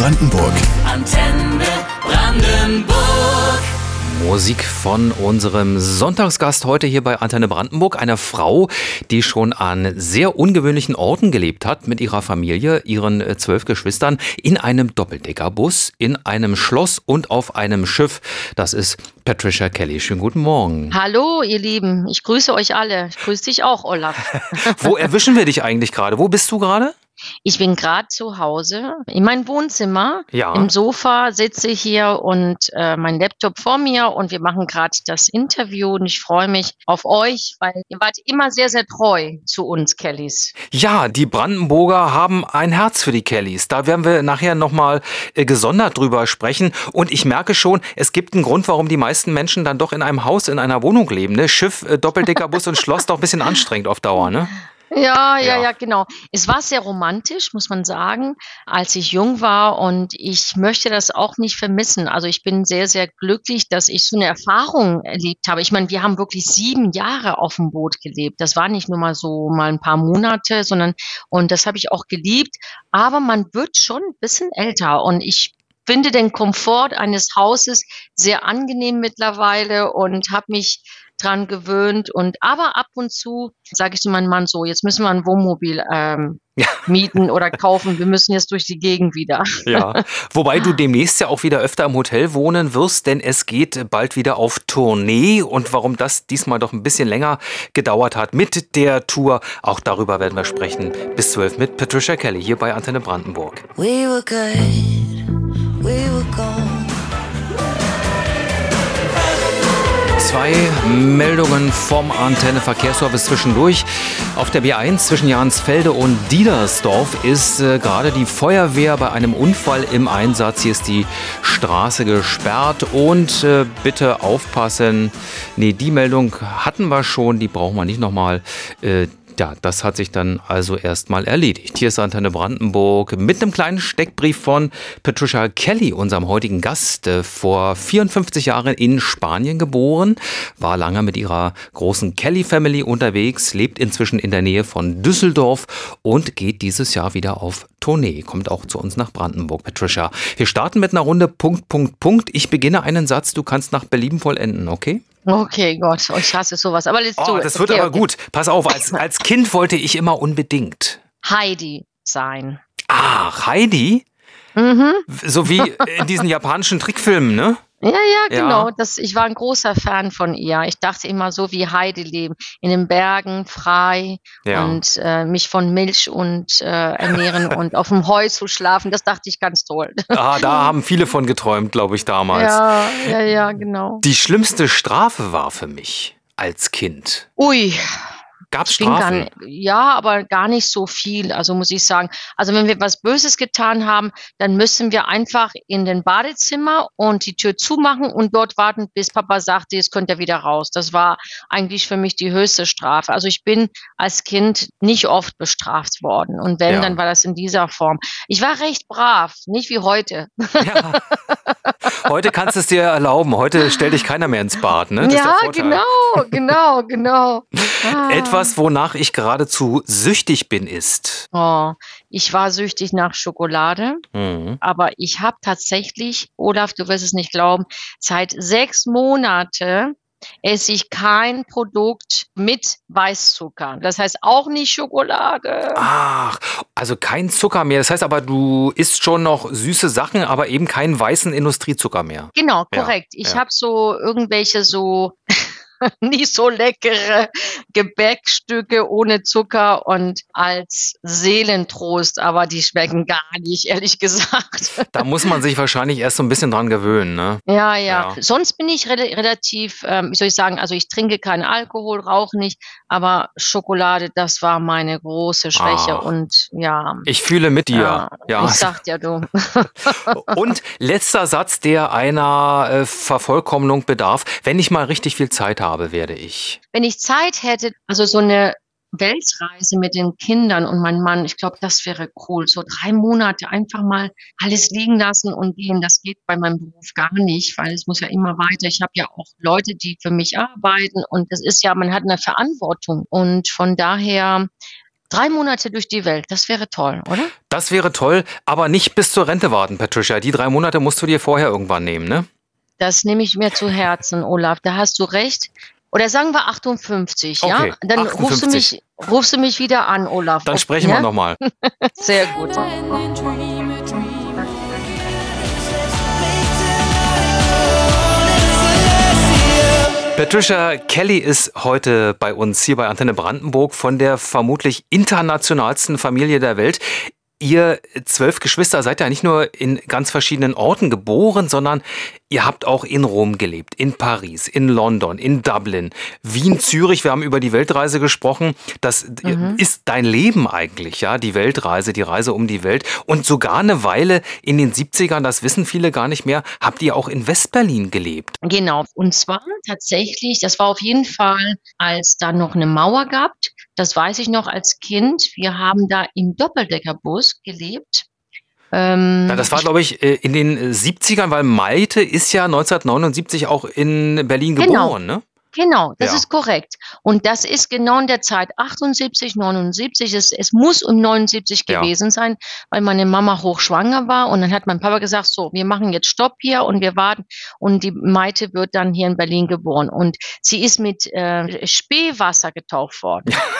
Brandenburg. Antenne Brandenburg. Musik von unserem Sonntagsgast heute hier bei Antenne Brandenburg, einer Frau, die schon an sehr ungewöhnlichen Orten gelebt hat mit ihrer Familie, ihren äh, zwölf Geschwistern, in einem Doppeldeckerbus, in einem Schloss und auf einem Schiff. Das ist Patricia Kelly. Schönen guten Morgen. Hallo, ihr Lieben. Ich grüße euch alle. Ich grüße dich auch, Olaf. Wo erwischen wir dich eigentlich gerade? Wo bist du gerade? Ich bin gerade zu Hause in meinem Wohnzimmer. Ja. Im Sofa sitze ich hier und äh, mein Laptop vor mir und wir machen gerade das Interview und ich freue mich auf euch, weil ihr wart immer sehr, sehr treu zu uns, Kellys. Ja, die Brandenburger haben ein Herz für die Kellys. Da werden wir nachher nochmal äh, gesondert drüber sprechen. Und ich merke schon, es gibt einen Grund, warum die meisten Menschen dann doch in einem Haus, in einer Wohnung leben. Ne? Schiff, äh, Doppeldeckerbus und Schloss doch ein bisschen anstrengend auf Dauer, ne? Ja, ja, Ja. ja, genau. Es war sehr romantisch, muss man sagen, als ich jung war und ich möchte das auch nicht vermissen. Also ich bin sehr, sehr glücklich, dass ich so eine Erfahrung erlebt habe. Ich meine, wir haben wirklich sieben Jahre auf dem Boot gelebt. Das war nicht nur mal so mal ein paar Monate, sondern und das habe ich auch geliebt. Aber man wird schon ein bisschen älter und ich finde den Komfort eines Hauses sehr angenehm mittlerweile und habe mich dran gewöhnt und aber ab und zu sage ich zu meinem Mann so, jetzt müssen wir ein Wohnmobil ähm, Ja. mieten oder kaufen. Wir müssen jetzt durch die Gegend wieder. Ja, wobei du demnächst ja auch wieder öfter im Hotel wohnen wirst, denn es geht bald wieder auf Tournee und warum das diesmal doch ein bisschen länger gedauert hat mit der Tour, auch darüber werden wir sprechen. Bis 12 mit Patricia Kelly hier bei Antenne Brandenburg. We were good, Zwei Meldungen vom Antenne Verkehrsservice zwischendurch. Auf der B1 zwischen Jansfelde und Diedersdorf ist äh, gerade die Feuerwehr bei einem Unfall im Einsatz. Hier ist die Straße gesperrt und äh, bitte aufpassen. Nee, die Meldung hatten wir schon, die brauchen wir nicht nochmal. Äh, ja, das hat sich dann also erstmal erledigt. Hier ist Antenne Brandenburg mit einem kleinen Steckbrief von Patricia Kelly, unserem heutigen Gast. Äh, Vor 54 Jahren in Spanien geboren, war lange mit ihrer großen Kelly Family unterwegs, lebt inzwischen in der Nähe von Düsseldorf und geht dieses Jahr wieder auf Tournee. Kommt auch zu uns nach Brandenburg, Patricia. Wir starten mit einer Runde Punkt, Punkt, Punkt. Ich beginne einen Satz, du kannst nach Belieben vollenden, okay? Okay, Gott, oh, ich hasse sowas. Aber let's Oh, das wird okay, aber okay. gut. Pass auf, als, als Kind wollte ich immer unbedingt. Heidi sein. Ach, Heidi? Mhm. So wie in diesen japanischen Trickfilmen, ne? Ja, ja, Ja. genau. Das, ich war ein großer Fan von ihr. Ich dachte immer so wie Heidi leben, in den Bergen, frei Ja. und äh, mich von Milch und äh, ernähren und auf dem Heu zu schlafen. Das dachte ich ganz toll. Ah, da haben viele von geträumt, glaube ich, damals. Ja, ja, ja, genau. Die schlimmste Strafe war für mich als Kind. Ui, Bin gar Strafen? ja, aber gar nicht so viel, also muss ich sagen. Also wenn wir was Böses getan haben, dann müssen wir einfach in den Badezimmer und die Tür zumachen und dort warten, bis Papa sagt, jetzt könnt ihr wieder raus. Das war eigentlich für mich die höchste Strafe. Also ich bin als Kind nicht oft bestraft worden. Und wenn, Ja. dann war das in dieser Form. Ich war recht brav, nicht wie heute. Ja. Heute kannst du es dir erlauben. Heute stellt dich keiner mehr ins Bad, ne? Das ja, genau, genau, genau. Ah. Etwas, wonach ich geradezu süchtig bin, ist. Oh, ich war süchtig nach Schokolade. Mhm. aber ich habe tatsächlich, Olaf, du wirst es nicht glauben, seit sechs Monate esse ich kein Produkt mit Weißzucker. Das heißt auch nicht Schokolade. Ach, also kein Zucker mehr. Das heißt aber, du isst schon noch süße Sachen, aber eben keinen weißen Industriezucker mehr. Genau, Ja, korrekt. Ich ja. habe so irgendwelche so nicht so leckere Gebäckstücke ohne Zucker und als Seelentrost, aber die schmecken gar nicht, ehrlich gesagt. Da muss man sich wahrscheinlich erst so ein bisschen dran gewöhnen, ne? Ja, ja. Ja. Sonst bin ich rel relativ, ähm, wie soll ich sagen, also ich trinke keinen Alkohol, rauche nicht, aber Schokolade, das war meine große Schwäche Ach. und ja. Ich fühle mit dir. ja, Ja. Ich sag dir, du. Und letzter Satz, der einer äh, Vervollkommnung bedarf. Wenn ich mal richtig viel Zeit habe, werde ich. Wenn ich Zeit hätte, also so eine Weltreise mit den Kindern und meinem Mann, ich glaube, das wäre cool. So drei Monate einfach mal alles liegen lassen und gehen. Das geht bei meinem Beruf gar nicht, weil es muss ja immer weiter. Ich habe ja auch Leute, die für mich arbeiten und das ist ja, man hat eine Verantwortung und von daher Drei Monate durch die Welt, das wäre toll, oder? Das wäre toll, aber nicht bis zur Rente warten, Patricia. Die drei Monate musst du dir vorher irgendwann nehmen, ne? Das nehme ich mir zu Herzen, Olaf. Da hast du recht. Oder sagen wir 58, Okay, ja? Dann rufst du 58. mich, rufst du mich wieder an, Olaf. Dann sprechen wir Ja? nochmal. Sehr gut. Patricia Kelly ist heute bei uns hier bei Antenne Brandenburg von der vermutlich internationalsten Familie der Welt. Ihr zwölf Geschwister seid ja nicht nur in ganz verschiedenen Orten geboren, sondern ihr habt auch in Rom gelebt, in Paris, in London, in Dublin, Wien, Zürich. Wir haben über die Weltreise gesprochen. Das ist dein Leben eigentlich, ja, die Weltreise, die Reise um die Welt. Und sogar eine Weile in den 70ern, das wissen viele gar nicht mehr, habt ihr auch in Westberlin gelebt. Genau. Und zwar tatsächlich, das war auf jeden Fall, als da noch eine Mauer gab. Das weiß ich noch als Kind. Wir haben da im Doppeldeckerbus gelebt. Ähm, Ja, das war, glaube ich, äh, in den äh, 70ern, weil Maite ist ja 1979 auch in Berlin Genau. geboren, ne? Genau, das Ja. ist korrekt. Und das ist genau in der Zeit 78, 79. Es, es muss um 79 Ja. gewesen sein, weil meine Mama hochschwanger war. Und dann hat mein Papa gesagt, so, wir machen jetzt Stopp hier und wir warten. Und die Maite wird dann hier in Berlin geboren. Und sie ist mit äh, Spähwasser getauft worden.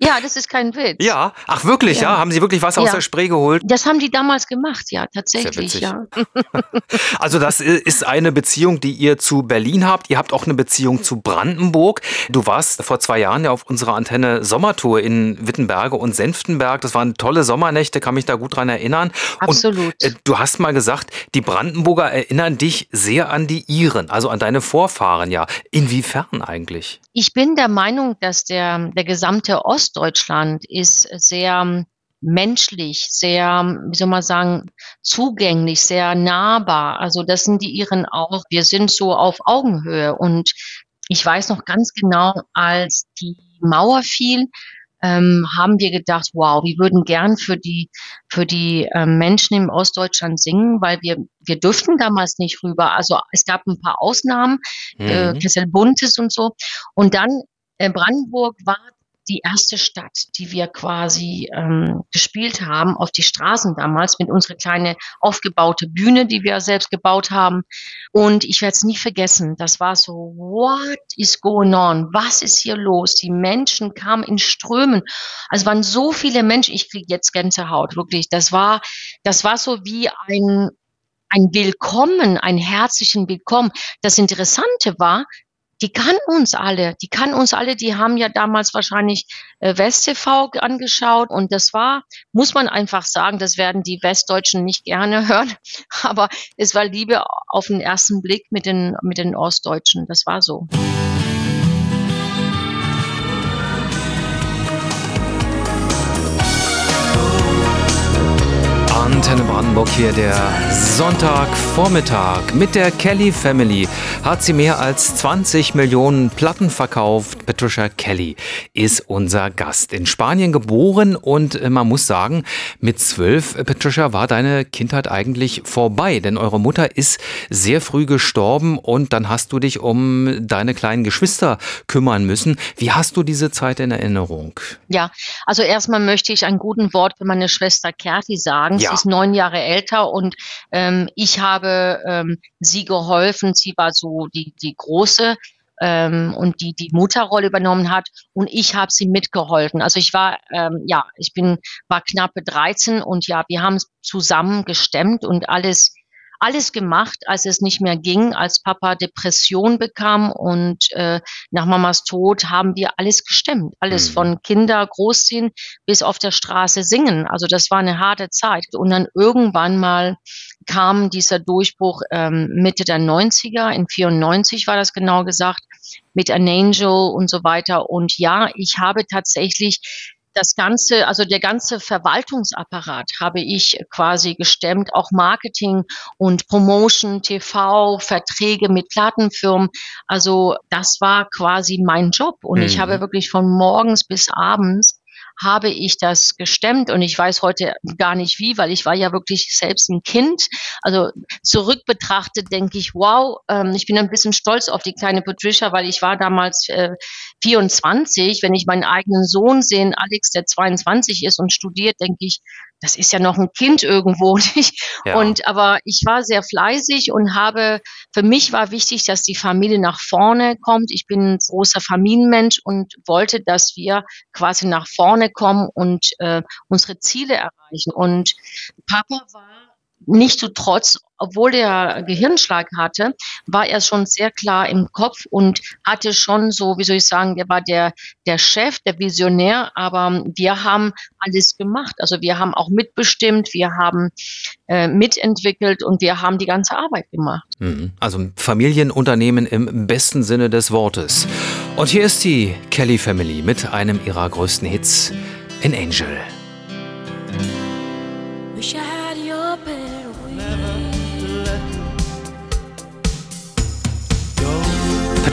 ja, das ist kein Witz. Ja, ach wirklich, ja? Ja. Haben Sie wirklich Wasser aus Ja. der Spree geholt? Das haben die damals gemacht, ja, tatsächlich, ja. Also das ist eine Beziehung, die ihr zu Berlin habt. Ihr habt auch eine Beziehung zu Brandenburg. Du warst vor zwei Jahren ja auf unserer Antenne Sommertour in Wittenberge und Senftenberg. Das waren tolle Sommernächte, kann mich da gut dran erinnern. Absolut. Und äh, du hast mal gesagt, die Brandenburger erinnern dich sehr an die Iren, also an deine Vorfahren, ja. Inwiefern eigentlich? Ich bin der Meinung, dass der, der gesamte Ostdeutschland ist sehr menschlich, sehr, wie soll man sagen, zugänglich, sehr nahbar. Also das sind die Iren auch. Wir sind so auf Augenhöhe. Und ich weiß noch ganz genau, als die Mauer fiel, ähm, haben wir gedacht, wow, wir würden gern für die, für die ähm, Menschen im Ostdeutschland singen, weil wir, wir dürften damals nicht rüber. Also es gab ein paar Ausnahmen, äh, Mhm. Kessel Buntes und so. Und dann äh, Brandenburg war die erste Stadt, die wir quasi ähm, gespielt haben auf die Straßen damals mit unserer kleine aufgebaute Bühne, die wir selbst gebaut haben. Und ich werde es nie vergessen. Das war so, what is going on? Was ist hier los? Die Menschen kamen in Strömen. Also waren so viele Menschen. Ich kriege jetzt Gänsehaut, wirklich. Das war, das war so wie ein ein Willkommen, ein herzlichen Willkommen. Das Interessante war, die kannten uns alle, die kannten uns alle, die haben ja damals wahrscheinlich äh, WestTV angeschaut und das war, muss man einfach sagen, das werden die Westdeutschen nicht gerne hören, aber es war Liebe auf den ersten Blick mit den, mit den Ostdeutschen, das war so. Antenne Brandenburg hier der Sonntagvormittag mit der Kelly Family. Hat sie mehr als 20 Millionen Platten verkauft. Patricia Kelly ist unser Gast. In Spanien geboren und äh, man muss sagen, mit zwölf, äh, Patricia, war deine Kindheit eigentlich vorbei, denn eure Mutter ist sehr früh gestorben und dann hast du dich um deine kleinen Geschwister kümmern müssen. Wie hast du diese Zeit in Erinnerung? Ja, also erstmal möchte ich ein guten Wort für meine Schwester Kerti sagen. Ja. Ist neun Jahre älter und ähm, ich habe ähm, sie geholfen. Sie war so die, die große ähm, und die die Mutterrolle übernommen hat und ich habe sie mitgeholfen. Also ich war ähm, ja, ich bin war knappe 13 und ja, wir haben zusammen gestemmt und alles alles gemacht, als es nicht mehr ging, als Papa Depression bekam und äh, nach Mamas Tod haben wir alles gestemmt. Alles Mhm. von Kinder großziehen bis auf der Straße singen. Also das war eine harte Zeit. Und dann irgendwann mal kam dieser Durchbruch ähm, Mitte der 90er, in 94 war das genau gesagt, mit An Angel und so weiter. Und ja, ich habe tatsächlich das ganze, also der ganze Verwaltungsapparat habe ich quasi gestemmt, auch Marketing und Promotion, TV, Verträge mit Plattenfirmen. Also das war quasi mein Job und ich Mhm. habe wirklich von morgens bis abends habe ich das gestemmt und ich weiß heute gar nicht wie, weil ich war ja wirklich selbst ein Kind. Also zurück betrachtet denke ich, wow, ähm, ich bin ein bisschen stolz auf die kleine Patricia, weil ich war damals äh, 24. Wenn ich meinen eigenen Sohn sehe, Alex, der 22 ist und studiert, denke ich, das ist ja noch ein Kind irgendwo nicht. Ja. Und aber ich war sehr fleißig und habe, für mich war wichtig, dass die Familie nach vorne kommt. Ich bin ein großer Familienmensch und wollte, dass wir quasi nach vorne kommen und äh, unsere Ziele erreichen. Und Papa war nicht so trotz, obwohl der Gehirnschlag hatte, war er schon sehr klar im Kopf und hatte schon so, wie soll ich sagen, der war der, der Chef, der Visionär, aber wir haben alles gemacht. Also wir haben auch mitbestimmt, wir haben äh, mitentwickelt und wir haben die ganze Arbeit gemacht. Mhm. Also Familienunternehmen im besten Sinne des Wortes. Und hier ist die Kelly Family mit einem ihrer größten Hits, in Angel. Wish I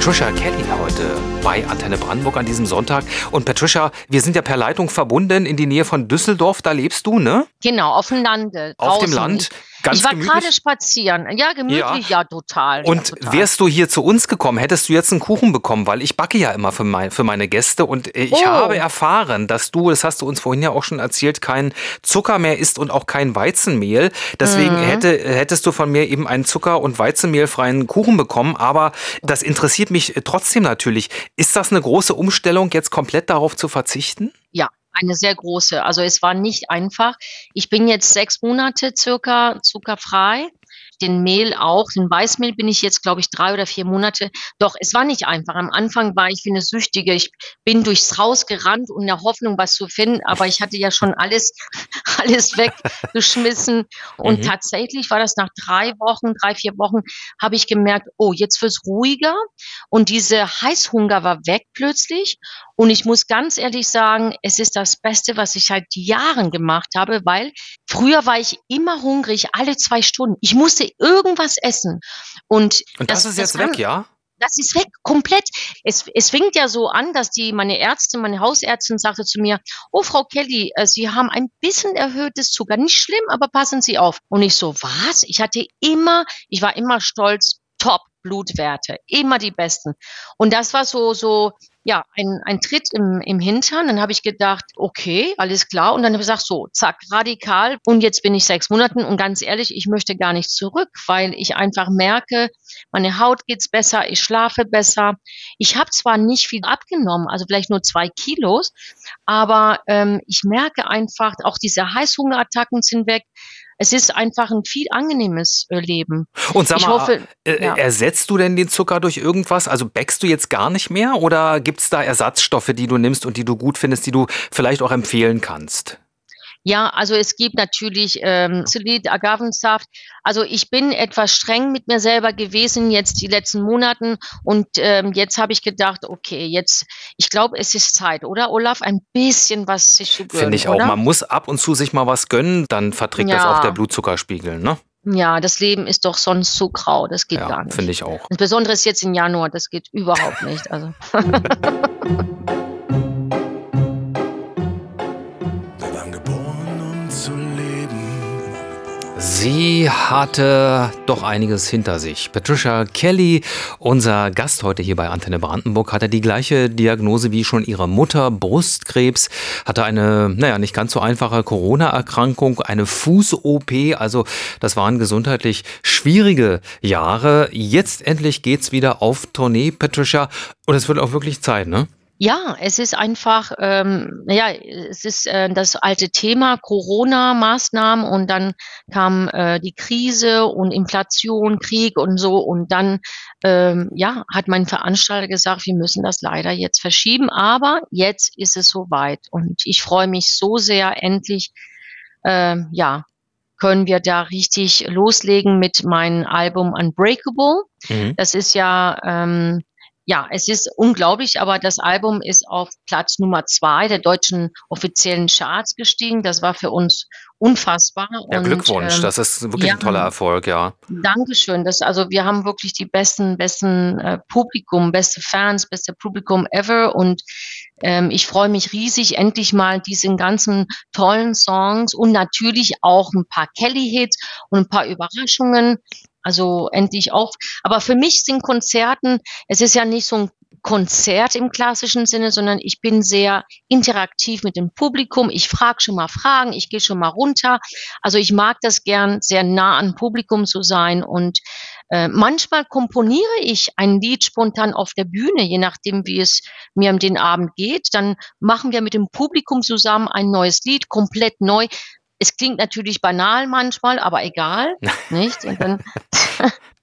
Patricia Kelly heute bei Antenne Brandenburg an diesem Sonntag. Und Patricia, wir sind ja per Leitung verbunden in die Nähe von Düsseldorf. Da lebst du, ne? Genau, auf dem Lande. Auf dem Land. Ganz ich war gerade spazieren. Ja, gemütlich, ja, ja total. Und ja, total. wärst du hier zu uns gekommen, hättest du jetzt einen Kuchen bekommen, weil ich backe ja immer für, mein, für meine Gäste und äh, ich oh. habe erfahren, dass du, das hast du uns vorhin ja auch schon erzählt, kein Zucker mehr isst und auch kein Weizenmehl. Deswegen mhm. hätte, hättest du von mir eben einen Zucker- und Weizenmehlfreien Kuchen bekommen. Aber das interessiert mich trotzdem natürlich. Ist das eine große Umstellung, jetzt komplett darauf zu verzichten? Ja, eine sehr große. Also es war nicht einfach. Ich bin jetzt sechs Monate circa zuckerfrei den Mehl auch. Den Weißmehl bin ich jetzt, glaube ich, drei oder vier Monate. Doch, es war nicht einfach. Am Anfang war ich wie eine Süchtige. Ich bin durchs Haus gerannt und in der Hoffnung, was zu finden. Aber ich hatte ja schon alles, alles weggeschmissen. Und mhm. tatsächlich war das nach drei Wochen, drei, vier Wochen, habe ich gemerkt, oh, jetzt wird's ruhiger. Und diese Heißhunger war weg plötzlich. Und ich muss ganz ehrlich sagen, es ist das Beste, was ich seit Jahren gemacht habe, weil früher war ich immer hungrig, alle zwei Stunden. Ich musste irgendwas essen. Und, Und das, das ist jetzt das weg, ja? Das ist weg, komplett. Es, es fängt ja so an, dass die, meine Ärztin, meine Hausärztin sagte zu mir, oh Frau Kelly, äh, Sie haben ein bisschen erhöhtes Zucker. Nicht schlimm, aber passen Sie auf. Und ich so, was? Ich hatte immer, ich war immer stolz, top Blutwerte, immer die besten. Und das war so, so, ja, ein, ein Tritt im, im Hintern. Dann habe ich gedacht, okay, alles klar. Und dann habe ich gesagt, so, zack, radikal. Und jetzt bin ich sechs Monaten und ganz ehrlich, ich möchte gar nicht zurück, weil ich einfach merke, meine Haut geht's besser, ich schlafe besser. Ich habe zwar nicht viel abgenommen, also vielleicht nur zwei Kilos, aber ähm, ich merke einfach, auch diese Heißhungerattacken sind weg es ist einfach ein viel angenehmes äh, Leben. Und sag mal, hoffe, äh, ja. ersetzt du denn den Zucker durch irgendwas? Also bäckst du jetzt gar nicht mehr oder gibt es da Ersatzstoffe, die du nimmst und die du gut findest, die du vielleicht auch empfehlen kannst? Ja, also es gibt natürlich ähm, Solid, Agavensaft. Also ich bin etwas streng mit mir selber gewesen jetzt die letzten Monaten und ähm, jetzt habe ich gedacht, okay, jetzt, ich glaube, es ist Zeit, oder Olaf, ein bisschen was sich zu gönnen. Finde ich auch. Oder? Man muss ab und zu sich mal was gönnen, dann verträgt ja. das auch der Blutzuckerspiegel, ne? Ja, das Leben ist doch sonst so grau, das geht ja, gar nicht. Finde ich auch. Insbesondere jetzt im Januar, das geht überhaupt nicht. Also. Sie hatte doch einiges hinter sich. Patricia Kelly, unser Gast heute hier bei Antenne Brandenburg, hatte die gleiche Diagnose wie schon ihre Mutter, Brustkrebs, hatte eine, naja, nicht ganz so einfache Corona-Erkrankung, eine Fuß-OP, also das waren gesundheitlich schwierige Jahre. Jetzt endlich geht's wieder auf Tournee, Patricia, und es wird auch wirklich Zeit, ne? Ja, es ist einfach, ähm, ja, es ist äh, das alte Thema Corona-Maßnahmen und dann kam äh, die Krise und Inflation, Krieg und so und dann, ähm, ja, hat mein Veranstalter gesagt, wir müssen das leider jetzt verschieben, aber jetzt ist es soweit und ich freue mich so sehr, endlich, äh, ja, können wir da richtig loslegen mit meinem Album Unbreakable. Mhm. Das ist ja ähm, ja, es ist unglaublich, aber das Album ist auf Platz Nummer zwei der deutschen offiziellen Charts gestiegen. Das war für uns unfassbar. Ja, Und, Glückwunsch, ähm, das ist wirklich ja. ein toller Erfolg, ja. Dankeschön. Das, also wir haben wirklich die besten, besten äh, Publikum, beste Fans, beste Publikum ever. Und ähm, ich freue mich riesig, endlich mal diesen ganzen tollen Songs und natürlich auch ein paar Kelly-Hits und ein paar Überraschungen. Also endlich auch. Aber für mich sind Konzerten, es ist ja nicht so ein Konzert im klassischen Sinne, sondern ich bin sehr interaktiv mit dem Publikum. Ich frage schon mal Fragen, ich gehe schon mal runter. Also ich mag das gern, sehr nah an Publikum zu sein. Und äh, manchmal komponiere ich ein Lied spontan auf der Bühne, je nachdem, wie es mir um den Abend geht. Dann machen wir mit dem Publikum zusammen ein neues Lied, komplett neu. Es klingt natürlich banal manchmal, aber egal, nicht?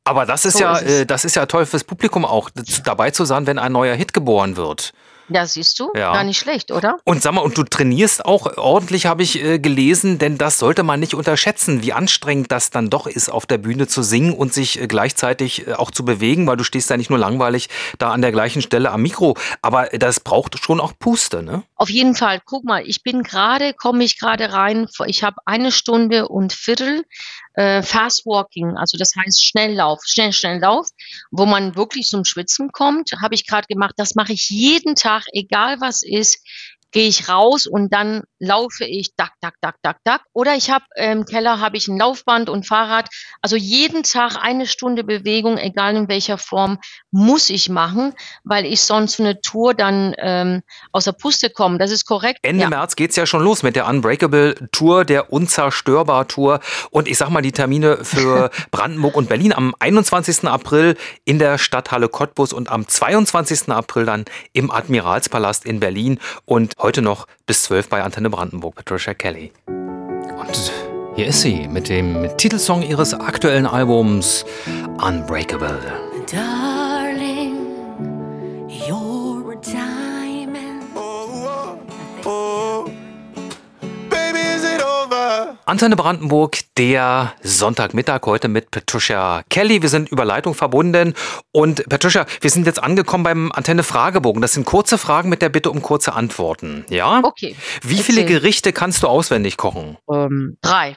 Aber das ist So ja, ist äh, das ist ja toll fürs Publikum auch, dabei zu sein, wenn ein neuer Hit geboren wird. Ja, siehst du, Ja. gar nicht schlecht, oder? Und sag mal, und du trainierst auch ordentlich, habe ich äh, gelesen, denn das sollte man nicht unterschätzen, wie anstrengend das dann doch ist, auf der Bühne zu singen und sich äh, gleichzeitig äh, auch zu bewegen, weil du stehst ja nicht nur langweilig da an der gleichen Stelle am Mikro, aber das braucht schon auch Puste, ne? Auf jeden Fall, guck mal, ich bin gerade, komme ich gerade rein, ich habe eine Stunde und Viertel äh, Fast Walking, also das heißt Schnelllauf, schnell, Schnelllauf, wo man wirklich zum Schwitzen kommt, habe ich gerade gemacht. Das mache ich jeden Tag, egal was ist, gehe ich raus und dann laufe ich dack, dack, dack, dack, dack. Oder ich habe im Keller habe ich ein Laufband und Fahrrad. Also jeden Tag eine Stunde Bewegung, egal in welcher Form, muss ich machen, weil ich sonst für eine Tour dann ähm, aus der Puste komme. Das ist korrekt. Ende ja. März geht's ja schon los mit der Unbreakable Tour, der Unzerstörbar Tour. Und ich sag mal die Termine für Brandenburg und Berlin am 21. April in der Stadthalle Cottbus und am 22. April dann im Admiralspalast in Berlin. Und heute noch bis 12 bei Antenne Brandenburg, Patricia Kelly. Und hier ist sie mit dem Titelsong ihres aktuellen Albums Unbreakable. Darling, Antenne Brandenburg, der Sonntagmittag heute mit Patricia Kelly. Wir sind über Leitung verbunden. Und Patricia, wir sind jetzt angekommen beim Antenne Fragebogen. Das sind kurze Fragen mit der Bitte um kurze Antworten. Ja? Okay. Wie viele erzähl. Gerichte kannst du auswendig kochen? Ähm, drei.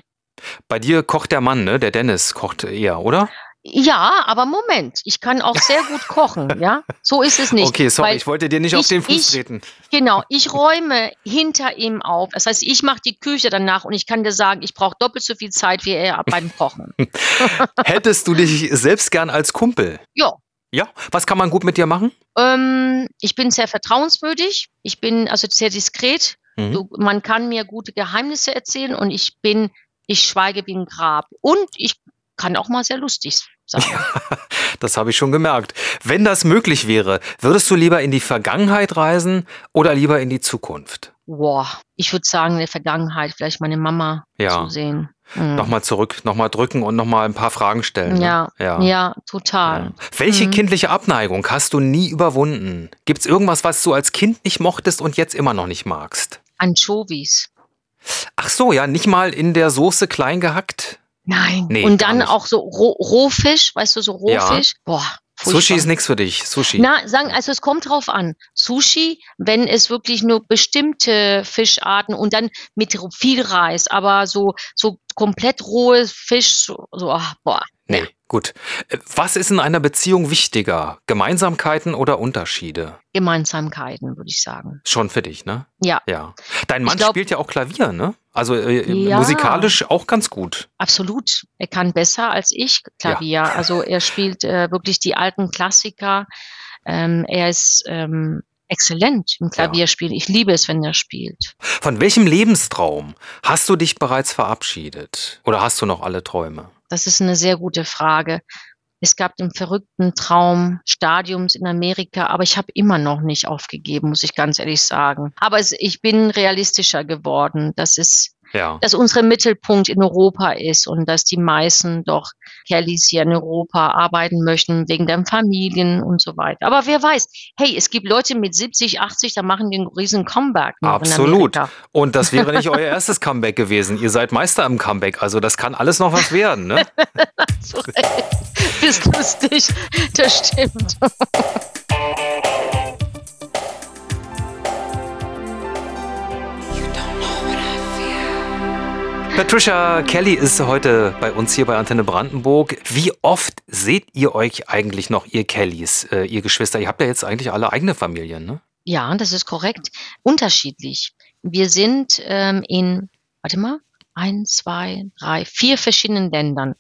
Bei dir kocht der Mann, ne? Der Dennis kocht eher, oder? Ja, aber Moment, ich kann auch sehr gut kochen, ja? So ist es nicht. okay, sorry, ich wollte dir nicht auf ich- den Fuß ich- treten. Genau, ich räume hinter ihm auf. Das heißt, ich mache die Küche danach und ich kann dir sagen, ich brauche doppelt so viel Zeit wie er beim Kochen. Hättest du dich selbst gern als Kumpel? Ja. Ja? Was kann man gut mit dir machen? Ähm, ich bin sehr vertrauenswürdig, ich bin also sehr diskret. Mhm. Du, man kann mir gute Geheimnisse erzählen und ich bin, ich schweige wie ein Grab. Und ich kann auch mal sehr lustig sein. Das habe ich schon gemerkt. Wenn das möglich wäre, würdest du lieber in die Vergangenheit reisen oder lieber in die Zukunft? Boah, ich würde sagen, in der Vergangenheit vielleicht meine Mama Ja. zu sehen. Mhm. Nochmal zurück, nochmal drücken und nochmal ein paar Fragen stellen. Ne? Ja, ja. ja, total. Ja. Welche Mhm. kindliche Abneigung hast du nie überwunden? Gibt es irgendwas, was du als Kind nicht mochtest und jetzt immer noch nicht magst? Anchovies. Ach so, ja, nicht mal in der Soße klein gehackt? Nein. Nee, und dann auch so Roh Rohfisch, weißt du, so Ja. Rohfisch. Boah. Sushi furchtbar. ist nichts für dich. Sushi. Na, sagen, also es kommt drauf an. Sushi, wenn es wirklich nur bestimmte Fischarten und dann mit viel Reis, aber so, so komplett rohe Fisch, so, ach, boah. nee, gut. Äh, Was ist in einer Beziehung wichtiger? Gemeinsamkeiten oder Unterschiede? Gemeinsamkeiten, würde ich sagen. Schon für dich, ne? Ja, Ja. Dein Mann glaub- spielt ja auch Klavier, ne? Also äh, Ja. musikalisch auch ganz gut. absolut. Er kann besser als ich Klavier. Also er spielt äh, wirklich die alten Klassiker. Ähm, er ist ähm, exzellent im Klavierspiel. Ich liebe es, wenn er spielt. Von welchem Lebenstraum hast du dich bereits verabschiedet? Oder hast du noch alle Träume? Das ist eine sehr gute Frage. Es gab den verrückten Traum Stadiums in Amerika, aber ich habe immer noch nicht aufgegeben, muss ich ganz ehrlich sagen. Aber ich bin realistischer geworden, dass es, Ja. dass unser Mittelpunkt in Europa ist und dass die meisten doch Kellys hier in Europa arbeiten möchten wegen der Familien und so weiter. Aber wer weiß, hey, es gibt Leute mit 70, 80, da machen die einen riesen Comeback. Absolut. Und das wäre nicht euer erstes Comeback gewesen. Ihr seid Meister im Comeback. Also das kann alles noch was werden, ne? Bist lustig, das stimmt. Patricia Kelly ist heute bei uns hier bei Antenne Brandenburg. Wie oft seht ihr euch eigentlich noch, ihr Kellys, äh, ihr Geschwister? Ihr habt ja jetzt eigentlich alle eigene Familien, ne? Ja, das ist korrekt. Unterschiedlich. Wir sind ähm, in, warte mal, ein, zwei, drei, vier verschiedenen Ländern.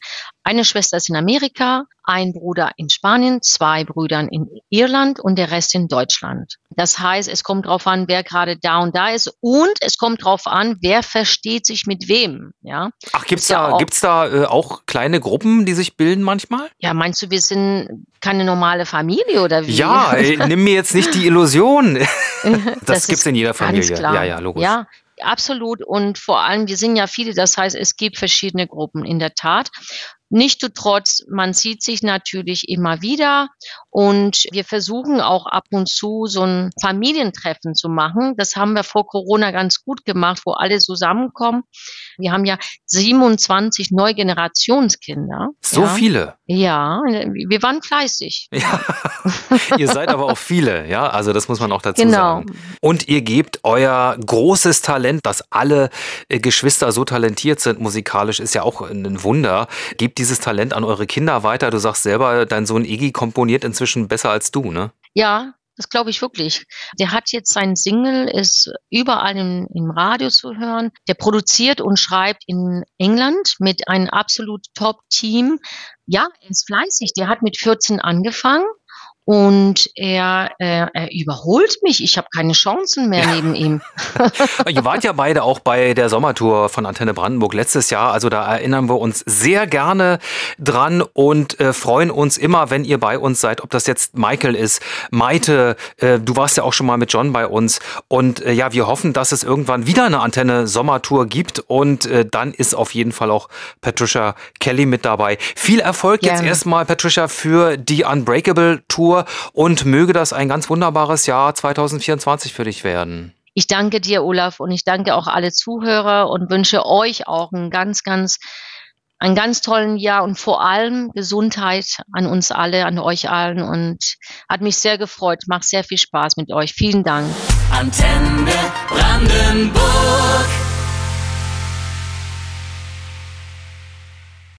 Eine Schwester ist in Amerika, ein Bruder in Spanien, zwei Brüder in Irland und der Rest in Deutschland. Das heißt, es kommt darauf an, wer gerade da und da ist und es kommt darauf an, wer versteht sich mit wem. Ja. Ach, gibt's Ist ja da, auch- gibt's da äh, auch kleine Gruppen, die sich bilden manchmal? Ja, meinst du, wir sind keine normale Familie oder wie? Ja, äh, nimm mir jetzt nicht die Illusion. Das, gibt's ist in jeder Familie. Ja, ja, logisch. Ja, absolut. Und vor allem, wir sind ja viele, das heißt, es gibt verschiedene Gruppen in der Tat. Nichtsdestotrotz, man sieht sich natürlich immer wieder und wir versuchen auch ab und zu so ein Familientreffen zu machen. Das haben wir vor Corona ganz gut gemacht, wo alle zusammenkommen. Wir haben ja 27 Neugenerationskinder. So ja. viele. Ja, wir waren fleißig. Ja. ihr seid aber auch viele, ja. Also das muss man auch dazu Genau. sagen. Und ihr gebt euer großes Talent, dass alle äh, Geschwister so talentiert sind musikalisch, ist ja auch ein Wunder. Gebt dieses Talent an eure Kinder weiter. Du sagst selber, dein Sohn Iggy komponiert inzwischen besser als du, ne? Ja, das glaube ich wirklich. Der hat jetzt sein Single, ist überall im, im Radio zu hören. Der produziert und schreibt in England mit einem absolut Top-Team. Ja, er ist fleißig. Der hat mit 14 angefangen und er, äh, er überholt mich. Ich habe keine Chancen mehr neben ihm. Ihr wart ja beide auch bei der Sommertour von Antenne Brandenburg letztes Jahr. Also da erinnern wir uns sehr gerne dran und äh, freuen uns immer, wenn ihr bei uns seid. Ob das jetzt Michael ist, Maite, äh, du warst ja auch schon mal mit John bei uns. Und äh, ja, wir hoffen, dass es irgendwann wieder eine Antenne Sommertour gibt. Und äh, dann ist auf jeden Fall auch Patricia Kelly mit dabei. Viel Erfolg jetzt Gerne. erstmal, Patricia, für die Unbreakable Tour und möge das ein ganz wunderbares Jahr 2024 für dich werden. Ich danke dir, Olaf, und ich danke auch alle Zuhörer und wünsche euch auch einen ganz, ganz, einen ganz tollen Jahr und vor allem Gesundheit an uns alle, an euch allen und hat mich sehr gefreut. Macht sehr viel Spaß mit euch. Vielen Dank. Antenne Brandenburg.